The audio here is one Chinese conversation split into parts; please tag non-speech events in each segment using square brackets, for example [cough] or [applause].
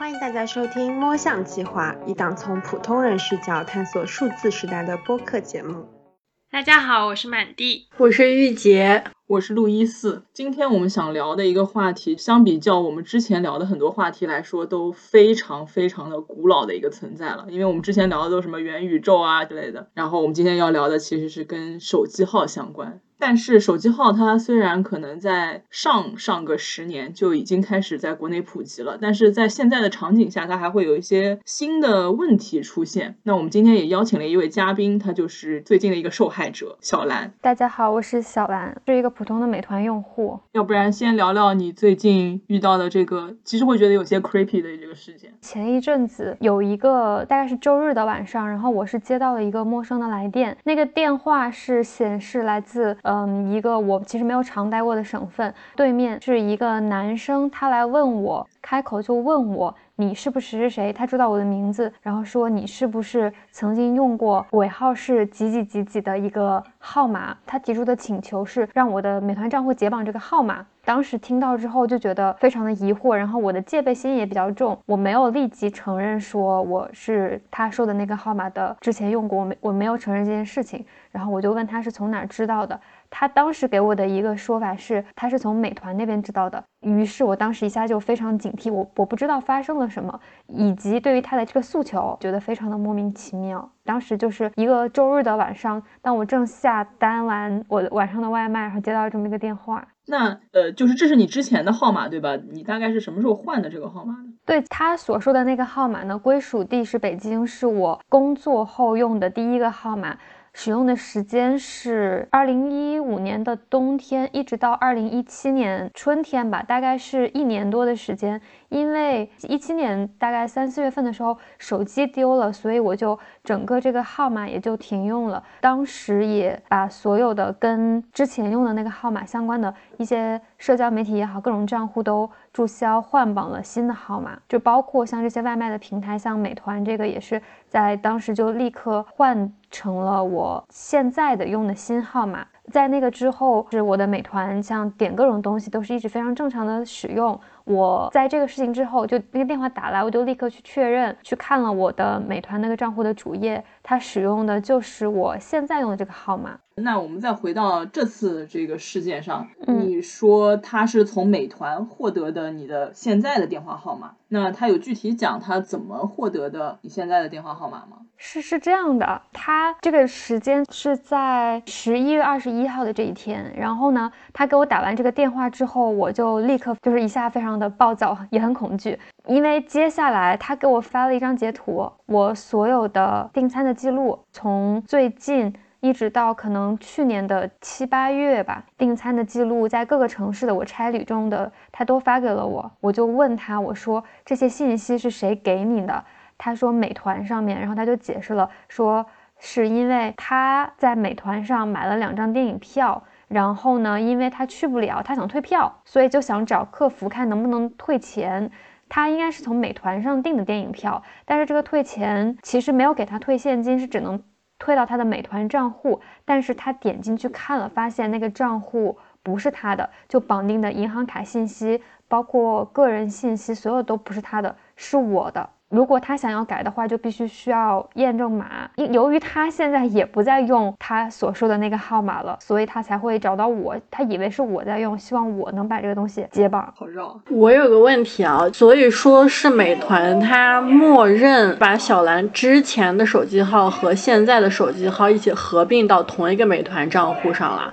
欢迎大家收听《摸象计划》，一档从普通人视角探索数字时代的播客节目。大家好，我是满地，我是玉洁。我是路易斯，今天我们想聊的一个话题，相比较我们之前聊的很多话题来说，都非常非常的古老的一个存在了。因为我们之前聊的都是什么元宇宙啊之类的，然后我们今天要聊的其实是跟手机号相关。但是手机号它虽然可能在上上个十年就已经开始在国内普及了，但是在现在的场景下，它还会有一些新的问题出现。那我们今天也邀请了一位嘉宾，他就是最近的一个受害者小兰。大家好，我是小兰，是一个。普通的美团用户，要不然先聊聊你最近遇到的这个，其实会觉得有些 creepy 的这个事件。前一阵子有一个大概是周日的晚上，然后我是接到了一个陌生的来电，那个电话是显示来自嗯一个我其实没有常待过的省份，对面是一个男生，他来问我，开口就问我。你是不是是谁？他知道我的名字，然后说你是不是曾经用过尾号是几几几几的一个号码？他提出的请求是让我的美团账户解绑这个号码。当时听到之后就觉得非常的疑惑，然后我的戒备心也比较重，我没有立即承认说我是他说的那个号码的，之前用过，我没我没有承认这件事情。然后我就问他是从哪知道的。他当时给我的一个说法是，他是从美团那边知道的。于是我当时一下就非常警惕，我我不知道发生了什么，以及对于他的这个诉求，觉得非常的莫名其妙。当时就是一个周日的晚上，当我正下单完我晚上的外卖，然后接到这么一个电话。那呃，就是这是你之前的号码对吧？你大概是什么时候换的这个号码的？对他所说的那个号码呢，归属地是北京，是我工作后用的第一个号码。使用的时间是二零一五年的冬天，一直到二零一七年春天吧，大概是一年多的时间。因为一七年大概三四月份的时候，手机丢了，所以我就整个这个号码也就停用了。当时也把所有的跟之前用的那个号码相关的一些社交媒体也好，各种账户都注销换绑了新的号码，就包括像这些外卖的平台，像美团这个也是在当时就立刻换成了我现在的用的新号码。在那个之后，是我的美团像点各种东西都是一直非常正常的使用。我在这个事情之后，就那个电话打来，我就立刻去确认，去看了我的美团那个账户的主页，它使用的就是我现在用的这个号码。那我们再回到这次这个事件上，你说他是从美团获得的你的现在的电话号码，那他有具体讲他怎么获得的你现在的电话号码吗？是是这样的，他这个时间是在十一月二十一号的这一天，然后呢，他给我打完这个电话之后，我就立刻就是一下非常的暴躁，也很恐惧，因为接下来他给我发了一张截图，我所有的订餐的记录，从最近一直到可能去年的七八月吧，订餐的记录在各个城市的我差旅中的，他都发给了我，我就问他，我说这些信息是谁给你的？他说美团上面，然后他就解释了，说是因为他在美团上买了两张电影票，然后呢，因为他去不了，他想退票，所以就想找客服看能不能退钱。他应该是从美团上订的电影票，但是这个退钱其实没有给他退现金，是只能退到他的美团账户。但是他点进去看了，发现那个账户不是他的，就绑定的银行卡信息，包括个人信息，所有都不是他的，是我的。如果他想要改的话，就必须需要验证码。由于他现在也不再用他所说的那个号码了，所以他才会找到我。他以为是我在用，希望我能把这个东西解绑。好绕。我有个问题啊，所以说是美团它默认把小兰之前的手机号和现在的手机号一起合并到同一个美团账户上了。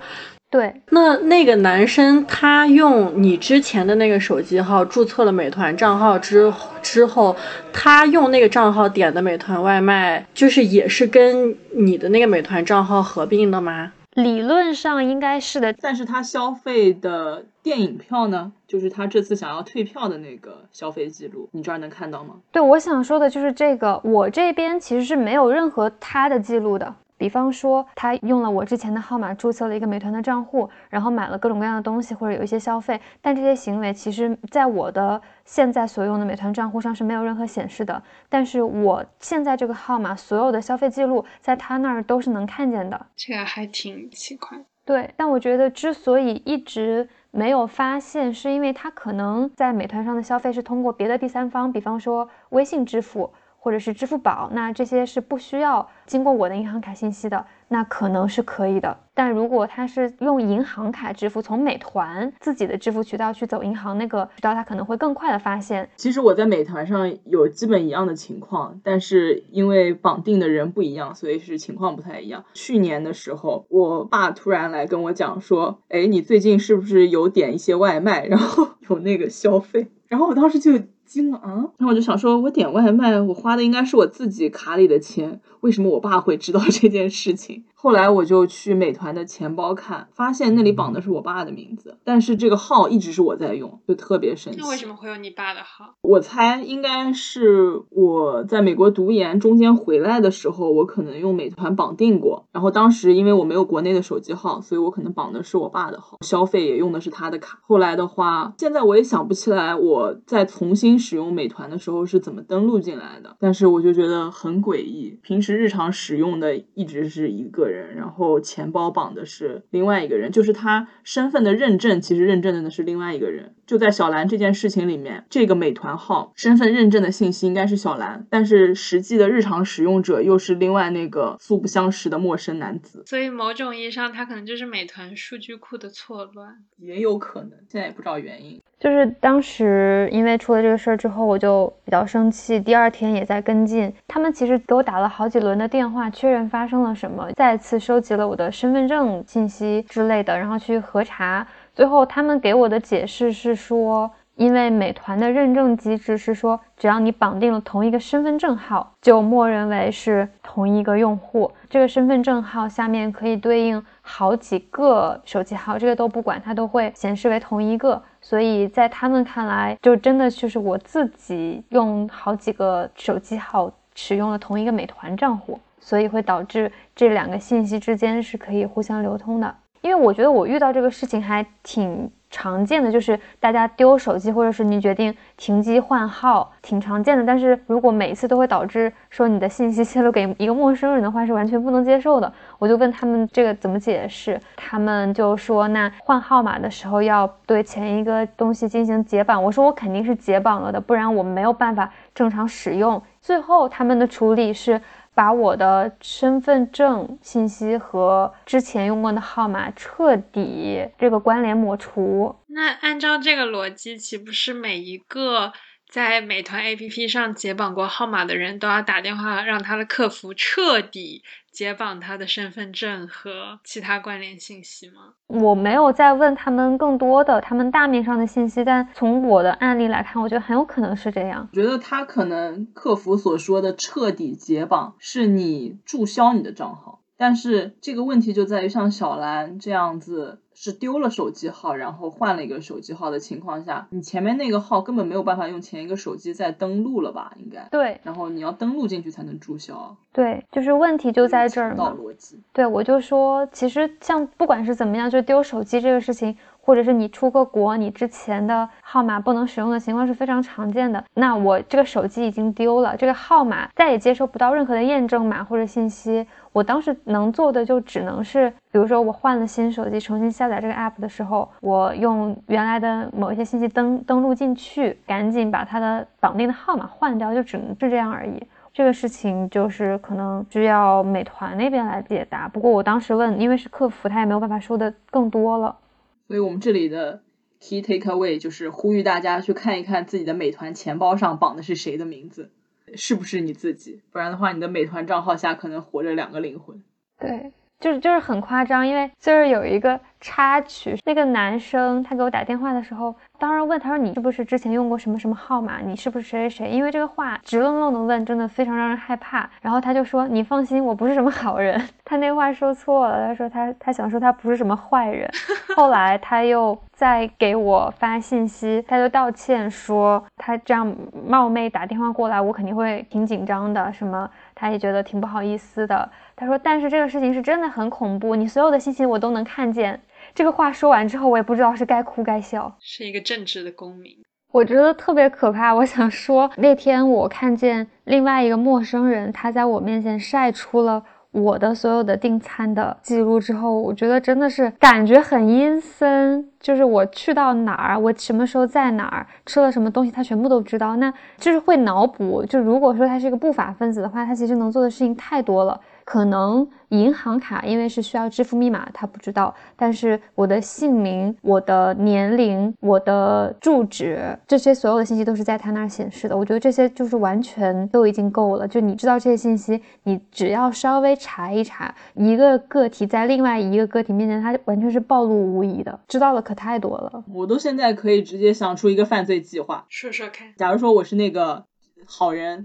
对，那那个男生他用你之前的那个手机号注册了美团账号之之后，他用那个账号点的美团外卖，就是也是跟你的那个美团账号合并的吗？理论上应该是的，但是他消费的电影票呢，就是他这次想要退票的那个消费记录，你这儿能看到吗？对，我想说的就是这个，我这边其实是没有任何他的记录的。比方说，他用了我之前的号码注册了一个美团的账户，然后买了各种各样的东西或者有一些消费，但这些行为其实在我的现在所用的美团账户上是没有任何显示的。但是我现在这个号码所有的消费记录在他那儿都是能看见的，这个还挺奇怪。对，但我觉得之所以一直没有发现，是因为他可能在美团上的消费是通过别的第三方，比方说微信支付。或者是支付宝，那这些是不需要经过我的银行卡信息的，那可能是可以的。但如果他是用银行卡支付，从美团自己的支付渠道去走银行那个渠道，他可能会更快的发现。其实我在美团上有基本一样的情况，但是因为绑定的人不一样，所以是情况不太一样。去年的时候，我爸突然来跟我讲说：“哎，你最近是不是有点一些外卖，然后 [laughs] 有那个消费？”然后我当时就。惊了啊！然后我就想说，我点外卖，我花的应该是我自己卡里的钱，为什么我爸会知道这件事情？后来我就去美团的钱包看，发现那里绑的是我爸的名字，但是这个号一直是我在用，就特别神奇。那为什么会有你爸的号？我猜应该是我在美国读研中间回来的时候，我可能用美团绑定过，然后当时因为我没有国内的手机号，所以我可能绑的是我爸的号，消费也用的是他的卡。后来的话，现在我也想不起来我在重新使用美团的时候是怎么登录进来的，但是我就觉得很诡异，平时日常使用的一直是一个。人，然后钱包绑的是另外一个人，就是他身份的认证，其实认证的呢是另外一个人。就在小兰这件事情里面，这个美团号身份认证的信息应该是小兰，但是实际的日常使用者又是另外那个素不相识的陌生男子。所以某种意义上，他可能就是美团数据库的错乱，也有可能，现在也不知道原因。就是当时因为出了这个事儿之后，我就比较生气，第二天也在跟进。他们其实给我打了好几轮的电话，确认发生了什么，再次收集了我的身份证信息之类的，然后去核查。最后，他们给我的解释是说，因为美团的认证机制是说，只要你绑定了同一个身份证号，就默认为是同一个用户。这个身份证号下面可以对应好几个手机号，这个都不管，它都会显示为同一个。所以在他们看来，就真的就是我自己用好几个手机号使用了同一个美团账户，所以会导致这两个信息之间是可以互相流通的。因为我觉得我遇到这个事情还挺常见的，就是大家丢手机，或者是你决定停机换号，挺常见的。但是如果每一次都会导致说你的信息泄露给一个陌生人的话，是完全不能接受的。我就问他们这个怎么解释，他们就说那换号码的时候要对前一个东西进行解绑。我说我肯定是解绑了的，不然我没有办法正常使用。最后他们的处理是。把我的身份证信息和之前用过的号码彻底这个关联抹除。那按照这个逻辑，岂不是每一个在美团 APP 上解绑过号码的人都要打电话让他的客服彻底？解绑他的身份证和其他关联信息吗？我没有再问他们更多的他们大面上的信息，但从我的案例来看，我觉得很有可能是这样。觉得他可能客服所说的彻底解绑是你注销你的账号，但是这个问题就在于像小兰这样子。是丢了手机号，然后换了一个手机号的情况下，你前面那个号根本没有办法用前一个手机再登录了吧？应该对，然后你要登录进去才能注销。对，就是问题就在这儿嘛。逻辑。对，我就说，其实像不管是怎么样，就丢手机这个事情。或者是你出个国，你之前的号码不能使用的情况是非常常见的。那我这个手机已经丢了，这个号码再也接收不到任何的验证码或者信息。我当时能做的就只能是，比如说我换了新手机，重新下载这个 app 的时候，我用原来的某一些信息登登录进去，赶紧把它的绑定的号码换掉，就只能是这样而已。这个事情就是可能需要美团那边来解答。不过我当时问，因为是客服，他也没有办法说的更多了。所以我们这里的 key take away 就是呼吁大家去看一看自己的美团钱包上绑的是谁的名字，是不是你自己？不然的话，你的美团账号下可能活着两个灵魂。对，就是就是很夸张，因为就是有一个插曲，那个男生他给我打电话的时候。当然问他说你是不是之前用过什么什么号码？你是不是谁谁谁？因为这个话直愣愣的问，真的非常让人害怕。然后他就说你放心，我不是什么好人。[laughs] 他那话说错了，他说他他想说他不是什么坏人。[laughs] 后来他又再给我发信息，他就道歉说他这样冒昧打电话过来，我肯定会挺紧张的，什么他也觉得挺不好意思的。他说但是这个事情是真的很恐怖，你所有的信息我都能看见。这个话说完之后，我也不知道是该哭该笑。是一个正直的公民，我觉得特别可怕。我想说，那天我看见另外一个陌生人，他在我面前晒出了我的所有的订餐的记录之后，我觉得真的是感觉很阴森。就是我去到哪儿，我什么时候在哪儿吃了什么东西，他全部都知道。那就是会脑补。就如果说他是一个不法分子的话，他其实能做的事情太多了。可能银行卡因为是需要支付密码，他不知道。但是我的姓名、我的年龄、我的住址，这些所有的信息都是在他那儿显示的。我觉得这些就是完全都已经够了。就你知道这些信息，你只要稍微查一查，一个个体在另外一个个体面前，他完全是暴露无遗的。知道的可太多了。我都现在可以直接想出一个犯罪计划，说说看。假如说我是那个。好人，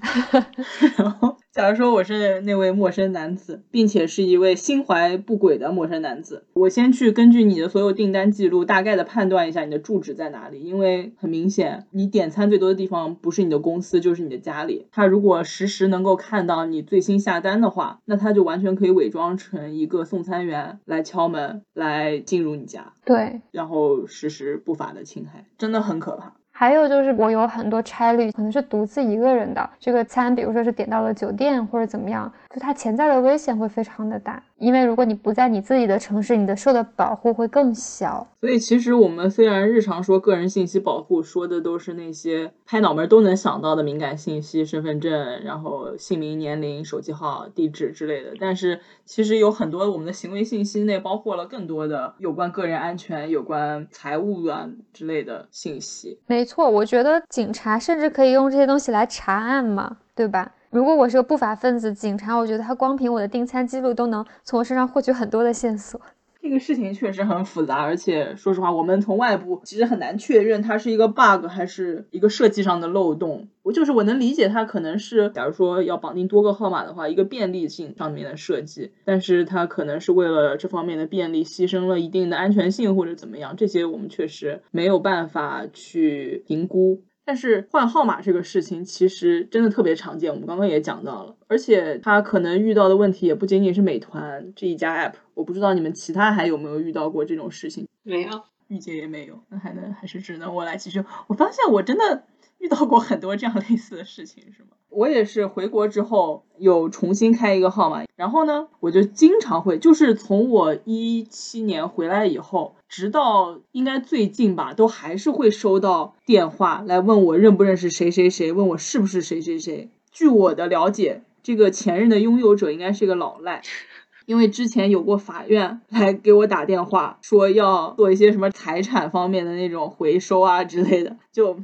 然 [laughs] 后假如说我是那位陌生男子，并且是一位心怀不轨的陌生男子，我先去根据你的所有订单记录，大概的判断一下你的住址在哪里，因为很明显，你点餐最多的地方不是你的公司就是你的家里。他如果实时能够看到你最新下单的话，那他就完全可以伪装成一个送餐员来敲门，来进入你家，对，然后实施不法的侵害，真的很可怕。还有就是，我有很多差旅，可能是独自一个人的这个餐，比如说是点到了酒店或者怎么样，就它潜在的危险会非常的大。因为如果你不在你自己的城市，你的受的保护会更小。所以其实我们虽然日常说个人信息保护，说的都是那些拍脑门都能想到的敏感信息，身份证，然后姓名、年龄、手机号、地址之类的。但是其实有很多我们的行为信息内包括了更多的有关个人安全、有关财务啊之类的信息。没错，我觉得警察甚至可以用这些东西来查案嘛，对吧？如果我是个不法分子，警察，我觉得他光凭我的订餐记录都能从我身上获取很多的线索。这个事情确实很复杂，而且说实话，我们从外部其实很难确认它是一个 bug 还是一个设计上的漏洞。我就是我能理解它可能是，假如说要绑定多个号码的话，一个便利性上面的设计，但是它可能是为了这方面的便利牺牲了一定的安全性或者怎么样，这些我们确实没有办法去评估。但是换号码这个事情其实真的特别常见，我们刚刚也讲到了，而且他可能遇到的问题也不仅仅是美团这一家 app，我不知道你们其他还有没有遇到过这种事情？没有，玉姐也没有，那还能还是只能我来继续。我发现我真的。遇到过很多这样类似的事情，是吗？[laughs] 我也是回国之后有重新开一个号码，然后呢，我就经常会，就是从我一七年回来以后，直到应该最近吧，都还是会收到电话来问我认不认识谁谁谁，问我是不是谁谁谁。据我的了解，这个前任的拥有者应该是个老赖，[laughs] 因为之前有过法院来给我打电话，说要做一些什么财产方面的那种回收啊之类的，就。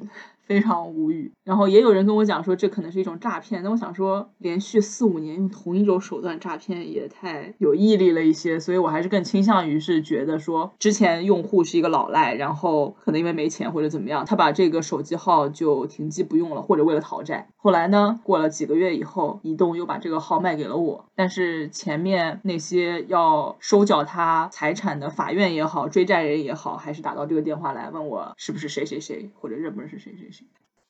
非常无语，然后也有人跟我讲说这可能是一种诈骗，那我想说连续四五年用同一种手段诈骗也太有毅力了一些，所以我还是更倾向于是觉得说之前用户是一个老赖，然后可能因为没钱或者怎么样，他把这个手机号就停机不用了，或者为了讨债。后来呢，过了几个月以后，移动又把这个号卖给了我，但是前面那些要收缴他财产的法院也好，追债人也好，还是打到这个电话来问我是不是谁谁谁，或者认不认识谁谁谁。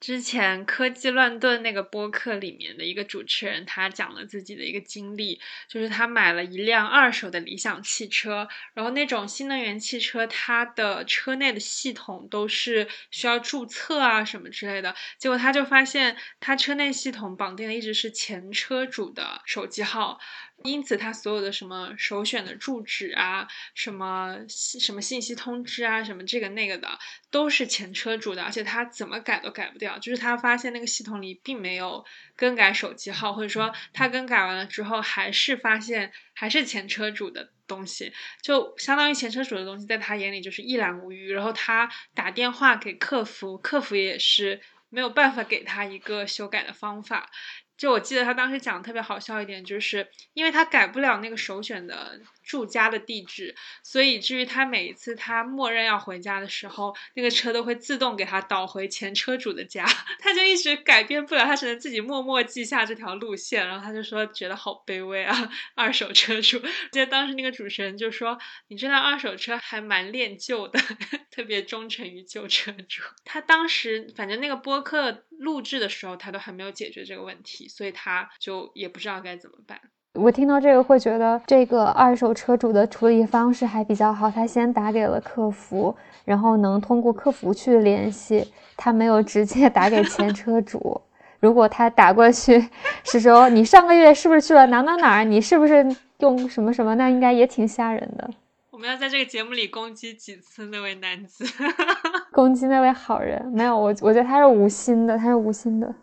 之前科技乱炖那个播客里面的一个主持人，他讲了自己的一个经历，就是他买了一辆二手的理想汽车，然后那种新能源汽车，它的车内的系统都是需要注册啊什么之类的，结果他就发现他车内系统绑定的一直是前车主的手机号。因此，他所有的什么首选的住址啊，什么什么信息通知啊，什么这个那个的，都是前车主的，而且他怎么改都改不掉。就是他发现那个系统里并没有更改手机号，或者说他更改完了之后，还是发现还是前车主的东西，就相当于前车主的东西，在他眼里就是一览无余。然后他打电话给客服，客服也是没有办法给他一个修改的方法。就我记得他当时讲的特别好笑一点，就是因为他改不了那个首选的。住家的地址，所以至于他每一次他默认要回家的时候，那个车都会自动给他导回前车主的家，[laughs] 他就一直改变不了，他只能自己默默记下这条路线，然后他就说觉得好卑微啊，[laughs] 二手车主。记得当时那个主持人就说，你这辆二手车还蛮恋旧的，[laughs] 特别忠诚于旧车主。他当时反正那个播客录制的时候，他都还没有解决这个问题，所以他就也不知道该怎么办。我听到这个会觉得这个二手车主的处理方式还比较好，他先打给了客服，然后能通过客服去联系，他没有直接打给前车主。[laughs] 如果他打过去是说你上个月是不是去了哪哪哪儿，你是不是用什么什么，那应该也挺吓人的。我们要在这个节目里攻击几次那位男子？[laughs] 攻击那位好人？没有，我我觉得他是无心的，他是无心的。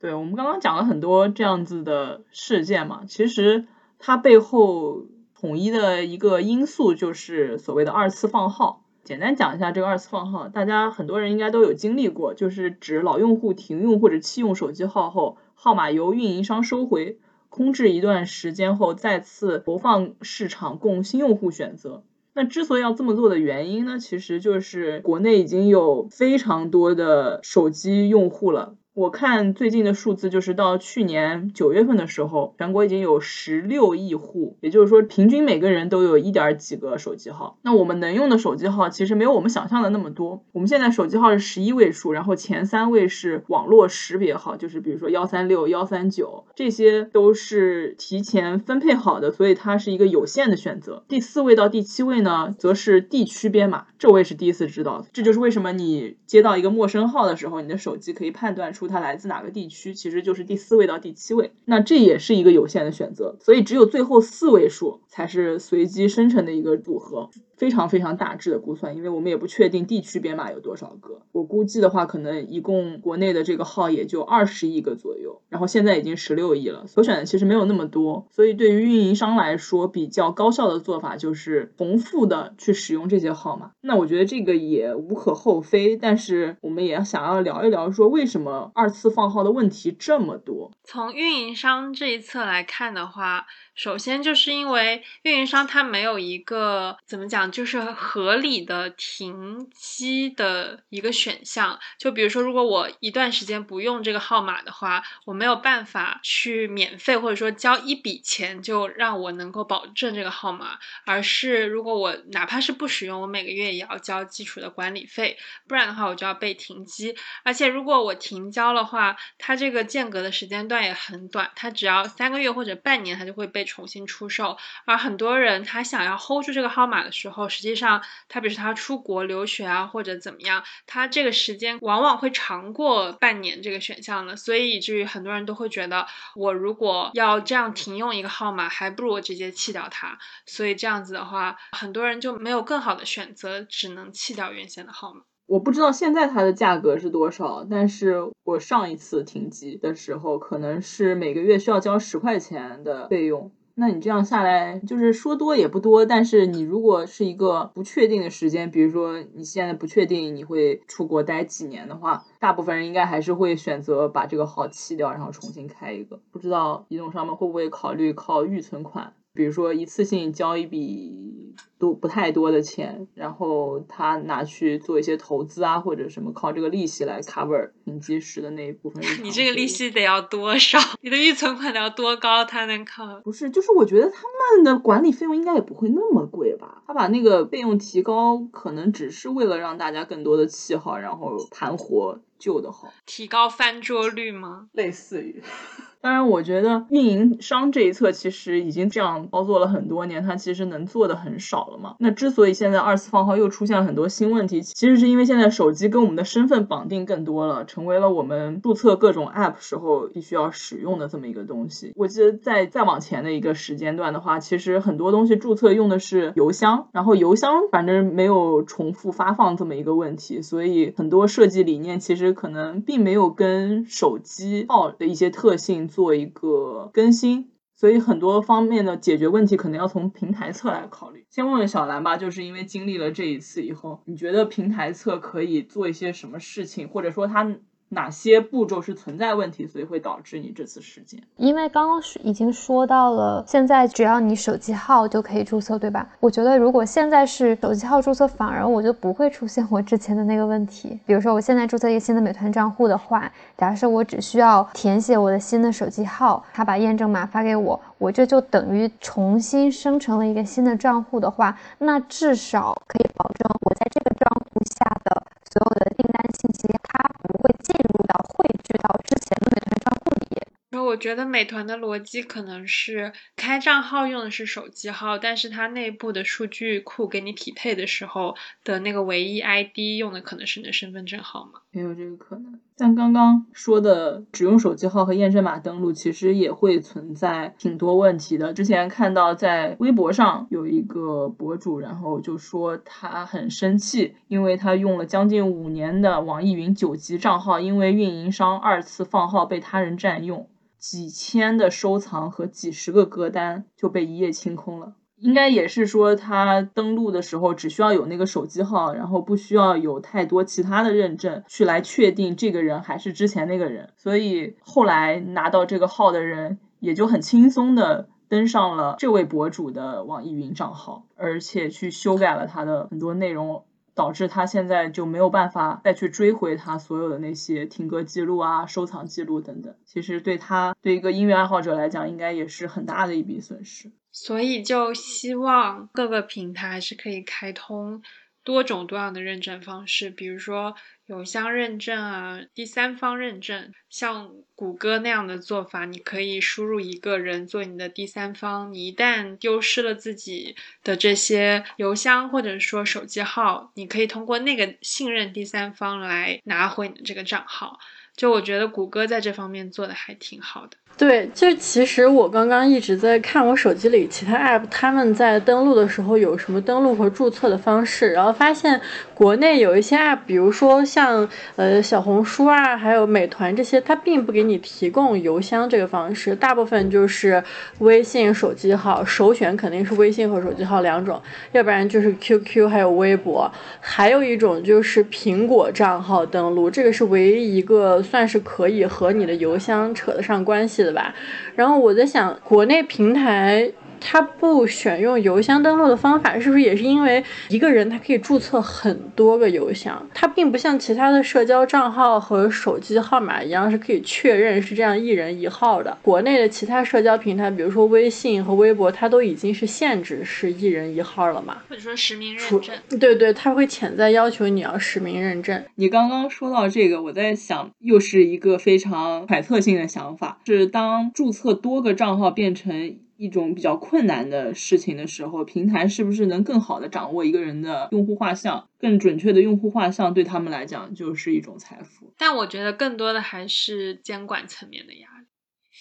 对我们刚刚讲了很多这样子的事件嘛，其实它背后统一的一个因素就是所谓的二次放号。简单讲一下这个二次放号，大家很多人应该都有经历过，就是指老用户停用或者弃用手机号后，号码由运营商收回，空置一段时间后再次投放市场供新用户选择。那之所以要这么做的原因呢，其实就是国内已经有非常多的手机用户了。我看最近的数字，就是到去年九月份的时候，全国已经有十六亿户，也就是说，平均每个人都有一点几个手机号。那我们能用的手机号其实没有我们想象的那么多。我们现在手机号是十一位数，然后前三位是网络识别号，就是比如说幺三六、幺三九，这些都是提前分配好的，所以它是一个有限的选择。第四位到第七位呢，则是地区编码，这我也是第一次知道。这就是为什么你接到一个陌生号的时候，你的手机可以判断出。它来自哪个地区，其实就是第四位到第七位，那这也是一个有限的选择，所以只有最后四位数才是随机生成的一个组合。非常非常大致的估算，因为我们也不确定地区编码有多少个。我估计的话，可能一共国内的这个号也就二十亿个左右，然后现在已经十六亿了。所选的其实没有那么多，所以对于运营商来说，比较高效的做法就是重复的去使用这些号码。那我觉得这个也无可厚非，但是我们也想要聊一聊，说为什么二次放号的问题这么多？从运营商这一侧来看的话。首先，就是因为运营商它没有一个怎么讲，就是合理的停机的一个选项。就比如说，如果我一段时间不用这个号码的话，我没有办法去免费或者说交一笔钱就让我能够保证这个号码，而是如果我哪怕是不使用，我每个月也要交基础的管理费，不然的话我就要被停机。而且如果我停交的话，它这个间隔的时间段也很短，它只要三个月或者半年，它就会被。重新出售，而很多人他想要 hold 住这个号码的时候，实际上他比如说他出国留学啊，或者怎么样，他这个时间往往会长过半年这个选项了，所以以至于很多人都会觉得，我如果要这样停用一个号码，还不如我直接弃掉它。所以这样子的话，很多人就没有更好的选择，只能弃掉原先的号码。我不知道现在它的价格是多少，但是我上一次停机的时候，可能是每个月需要交十块钱的费用。那你这样下来，就是说多也不多，但是你如果是一个不确定的时间，比如说你现在不确定你会出国待几年的话，大部分人应该还是会选择把这个号弃掉，然后重新开一个。不知道移动上面会不会考虑靠预存款？比如说一次性交一笔都不太多的钱，然后他拿去做一些投资啊，或者什么，靠这个利息来 cover 停机时的那一部分。你这个利息得要多少？[laughs] 你的预存款得要多高，他能 cover？不是，就是我觉得他们的管理费用应该也不会那么贵吧？他把那个费用提高，可能只是为了让大家更多的弃号，然后盘活旧的号，提高翻桌率吗？类似于。[laughs] 当然，我觉得运营商这一侧其实已经这样操作了很多年，他其实能做的很少了嘛。那之所以现在二次放号又出现了很多新问题，其实是因为现在手机跟我们的身份绑定更多了，成为了我们注册各种 app 时候必须要使用的这么一个东西。我记得在再往前的一个时间段的话，其实很多东西注册用的是邮箱，然后邮箱反正没有重复发放这么一个问题，所以很多设计理念其实可能并没有跟手机号的一些特性。做一个更新，所以很多方面的解决问题可能要从平台侧来考虑。先问问小兰吧，就是因为经历了这一次以后，你觉得平台侧可以做一些什么事情，或者说它？哪些步骤是存在问题，所以会导致你这次事件？因为刚刚是已经说到了，现在只要你手机号就可以注册，对吧？我觉得如果现在是手机号注册，反而我就不会出现我之前的那个问题。比如说，我现在注册一个新的美团账户的话，假设我只需要填写我的新的手机号，他把验证码发给我，我这就等于重新生成了一个新的账户的话，那至少可以保证我在这个账户下的所有的订单信息，它会进。入到汇聚到之前的美团账户里。然后我觉得美团的逻辑可能是开账号用的是手机号，但是它内部的数据库给你匹配的时候的那个唯一 ID 用的可能是你的身份证号码。也有这个可能。像刚刚说的，只用手机号和验证码登录，其实也会存在挺多问题的。之前看到在微博上有一个博主，然后就说他很生气，因为他用了将近五年的网易云九级账号，因为运营商二次放号被他人占用。几千的收藏和几十个歌单就被一夜清空了。应该也是说，他登录的时候只需要有那个手机号，然后不需要有太多其他的认证去来确定这个人还是之前那个人。所以后来拿到这个号的人也就很轻松的登上了这位博主的网易云账号，而且去修改了他的很多内容。导致他现在就没有办法再去追回他所有的那些听歌记录啊、收藏记录等等。其实对他对一个音乐爱好者来讲，应该也是很大的一笔损失。所以就希望各个平台是可以开通多种多样的认证方式，比如说。邮箱认证啊，第三方认证，像谷歌那样的做法，你可以输入一个人做你的第三方，你一旦丢失了自己的这些邮箱或者说手机号，你可以通过那个信任第三方来拿回你的这个账号。就我觉得谷歌在这方面做的还挺好的。对，就其实我刚刚一直在看我手机里其他 app，他们在登录的时候有什么登录和注册的方式，然后发现国内有一些 app，比如说像呃小红书啊，还有美团这些，它并不给你提供邮箱这个方式，大部分就是微信手机号，首选肯定是微信和手机号两种，要不然就是 QQ 还有微博，还有一种就是苹果账号登录，这个是唯一一个算是可以和你的邮箱扯得上关系的。吧？然后我在想，国内平台。他不选用邮箱登录的方法，是不是也是因为一个人他可以注册很多个邮箱？它并不像其他的社交账号和手机号码一样是可以确认是这样一人一号的。国内的其他社交平台，比如说微信和微博，它都已经是限制是一人一号了嘛？或者说实名认证？对对，它会潜在要求你要实名认证。你刚刚说到这个，我在想，又是一个非常揣测性的想法，是当注册多个账号变成。一种比较困难的事情的时候，平台是不是能更好的掌握一个人的用户画像？更准确的用户画像对他们来讲就是一种财富。但我觉得更多的还是监管层面的压。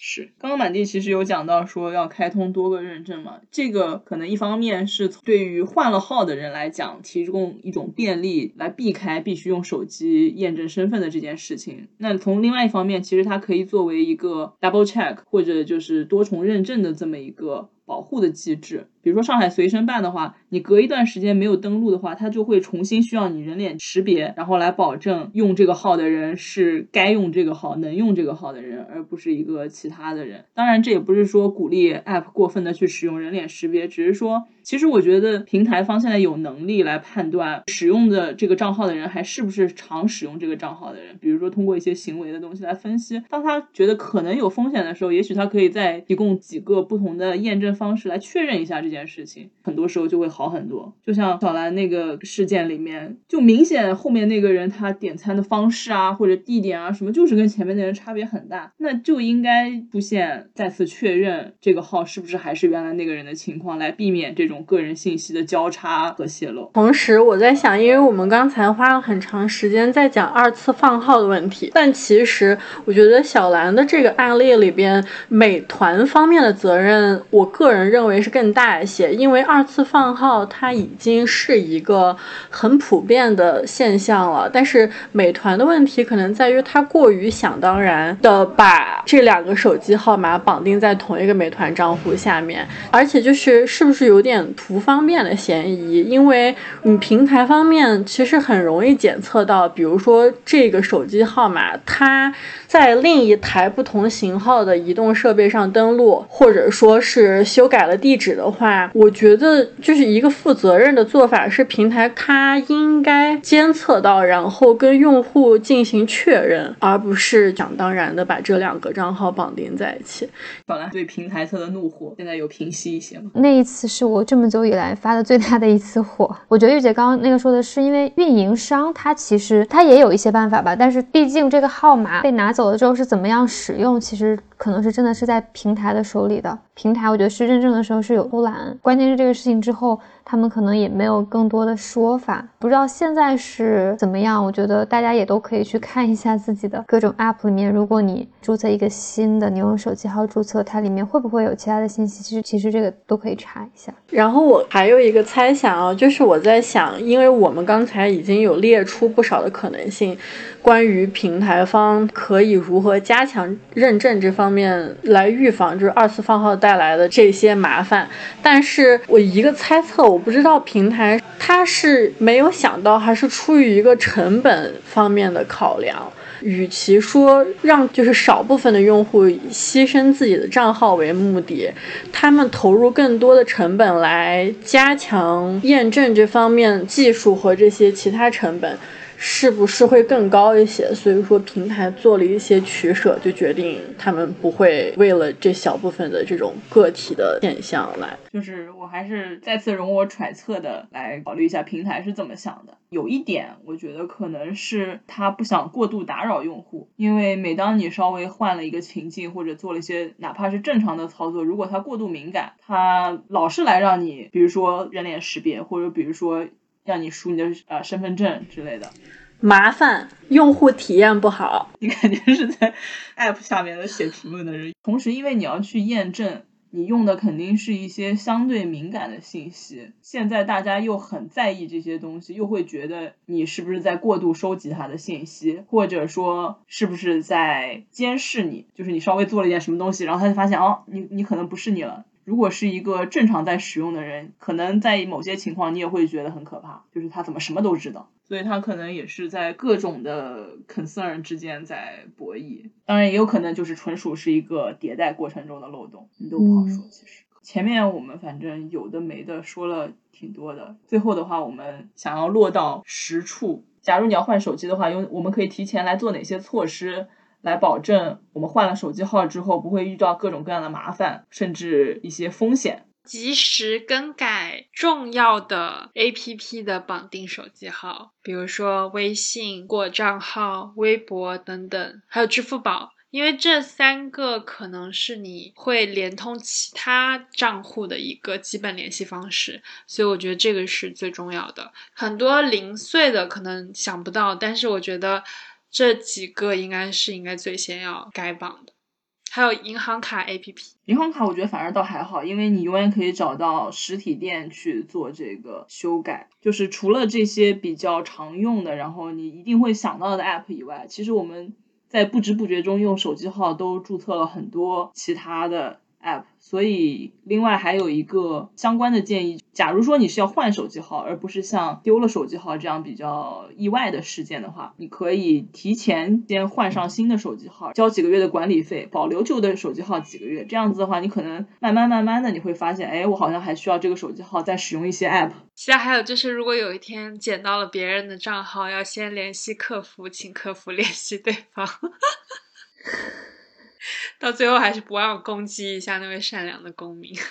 是，刚刚满地其实有讲到说要开通多个认证嘛，这个可能一方面是对于换了号的人来讲提供一种便利，来避开必须用手机验证身份的这件事情。那从另外一方面，其实它可以作为一个 double check 或者就是多重认证的这么一个保护的机制。比如说上海随身办的话，你隔一段时间没有登录的话，它就会重新需要你人脸识别，然后来保证用这个号的人是该用这个号、能用这个号的人，而不是一个其他的人。当然，这也不是说鼓励 App 过分的去使用人脸识别，只是说，其实我觉得平台方现在有能力来判断使用的这个账号的人还是不是常使用这个账号的人。比如说通过一些行为的东西来分析，当他觉得可能有风险的时候，也许他可以再提供几个不同的验证方式来确认一下这件。事情很多时候就会好很多，就像小兰那个事件里面，就明显后面那个人他点餐的方式啊，或者地点啊什么，就是跟前面那人差别很大，那就应该出现再次确认这个号是不是还是原来那个人的情况，来避免这种个人信息的交叉和泄露。同时，我在想，因为我们刚才花了很长时间在讲二次放号的问题，但其实我觉得小兰的这个案例里边，美团方面的责任，我个人认为是更大一。些，因为二次放号它已经是一个很普遍的现象了，但是美团的问题可能在于它过于想当然的把这两个手机号码绑定在同一个美团账户下面，而且就是是不是有点图方便的嫌疑？因为你平台方面其实很容易检测到，比如说这个手机号码它在另一台不同型号的移动设备上登录，或者说是修改了地址的话。我觉得就是一个负责任的做法是，平台它应该监测到，然后跟用户进行确认，而不是想当然的把这两个账号绑定在一起。本来对平台侧的怒火，现在有平息一些吗？那一次是我这这么久以来发的最大的一次火。我觉得玉姐刚刚那个说的是，因为运营商他其实他也有一些办法吧，但是毕竟这个号码被拿走了之后是怎么样使用，其实。可能是真的是在平台的手里的。平台我觉得是认证的时候是有偷懒，关键是这个事情之后，他们可能也没有更多的说法，不知道现在是怎么样。我觉得大家也都可以去看一下自己的各种 app 里面，如果你注册一个新的，你用手机号注册，它里面会不会有其他的信息？其实其实这个都可以查一下。然后我还有一个猜想啊，就是我在想，因为我们刚才已经有列出不少的可能性，关于平台方可以如何加强认证这方面来预防就是二次放号带来的这些麻烦。但是我一个猜测，我不知道平台它是没有想到，还是出于一个成本方面的考量。与其说让就是少部分的用户牺牲自己的账号为目的，他们投入更多的成本来加强验证这方面技术和这些其他成本。是不是会更高一些？所以说平台做了一些取舍，就决定他们不会为了这小部分的这种个体的现象来。就是我还是再次容我揣测的来考虑一下平台是怎么想的。有一点，我觉得可能是他不想过度打扰用户，因为每当你稍微换了一个情境或者做了一些哪怕是正常的操作，如果他过度敏感，他老是来让你，比如说人脸识别，或者比如说。让你输你的呃身份证之类的，麻烦，用户体验不好。[laughs] 你感觉是在 [laughs] app 下面的写评论的人。同时，因为你要去验证，你用的肯定是一些相对敏感的信息。现在大家又很在意这些东西，又会觉得你是不是在过度收集他的信息，或者说是不是在监视你？就是你稍微做了一件什么东西，然后他就发现哦，你你可能不是你了。如果是一个正常在使用的人，可能在某些情况你也会觉得很可怕，就是他怎么什么都知道，所以他可能也是在各种的 concern 之间在博弈。当然也有可能就是纯属是一个迭代过程中的漏洞，你都不好说。其实前面我们反正有的没的说了挺多的，最后的话我们想要落到实处。假如你要换手机的话，用我们可以提前来做哪些措施？来保证我们换了手机号之后不会遇到各种各样的麻烦，甚至一些风险。及时更改重要的 APP 的绑定手机号，比如说微信过账号、微博等等，还有支付宝，因为这三个可能是你会连通其他账户的一个基本联系方式，所以我觉得这个是最重要的。很多零碎的可能想不到，但是我觉得。这几个应该是应该最先要该绑的，还有银行卡 APP。银行卡我觉得反而倒还好，因为你永远可以找到实体店去做这个修改。就是除了这些比较常用的，然后你一定会想到的 App 以外，其实我们在不知不觉中用手机号都注册了很多其他的。app，所以另外还有一个相关的建议，假如说你是要换手机号，而不是像丢了手机号这样比较意外的事件的话，你可以提前先换上新的手机号，交几个月的管理费，保留旧的手机号几个月。这样子的话，你可能慢慢慢慢的你会发现，哎，我好像还需要这个手机号再使用一些 app。其他还有就是，如果有一天捡到了别人的账号，要先联系客服，请客服联系对方。[laughs] [laughs] 到最后还是不忘攻击一下那位善良的公民。[laughs]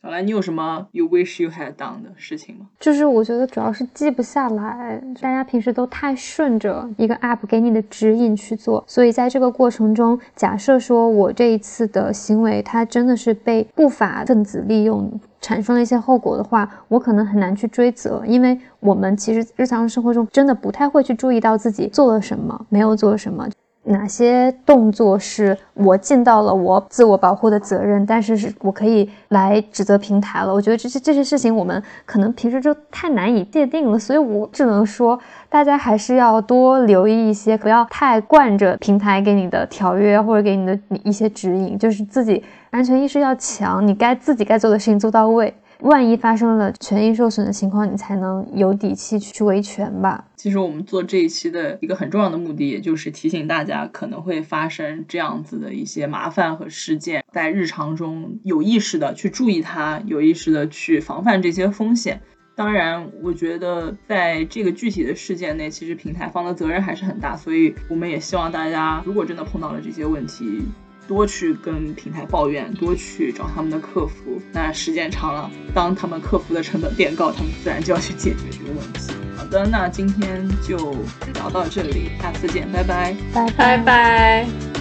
小兰，你有什么 you wish you had done 的事情吗？就是我觉得主要是记不下来，大家平时都太顺着一个 app 给你的指引去做，所以在这个过程中，假设说我这一次的行为它真的是被不法分子利用，产生了一些后果的话，我可能很难去追责，因为我们其实日常生活中真的不太会去注意到自己做了什么，没有做什么。哪些动作是我尽到了我自我保护的责任，但是是我可以来指责平台了？我觉得这些这些事情我们可能平时就太难以界定了，所以我只能说，大家还是要多留意一些，不要太惯着平台给你的条约或者给你的一些指引，就是自己安全意识要强，你该自己该做的事情做到位。万一发生了权益受损的情况，你才能有底气去维权吧。其实我们做这一期的一个很重要的目的，也就是提醒大家可能会发生这样子的一些麻烦和事件，在日常中有意识的去注意它，有意识的去防范这些风险。当然，我觉得在这个具体的事件内，其实平台方的责任还是很大，所以我们也希望大家，如果真的碰到了这些问题。多去跟平台抱怨，多去找他们的客服。那时间长了，当他们客服的成本变高，他们自然就要去解决这个问题。好的，那今天就聊到这里，下次见，拜拜，拜拜拜。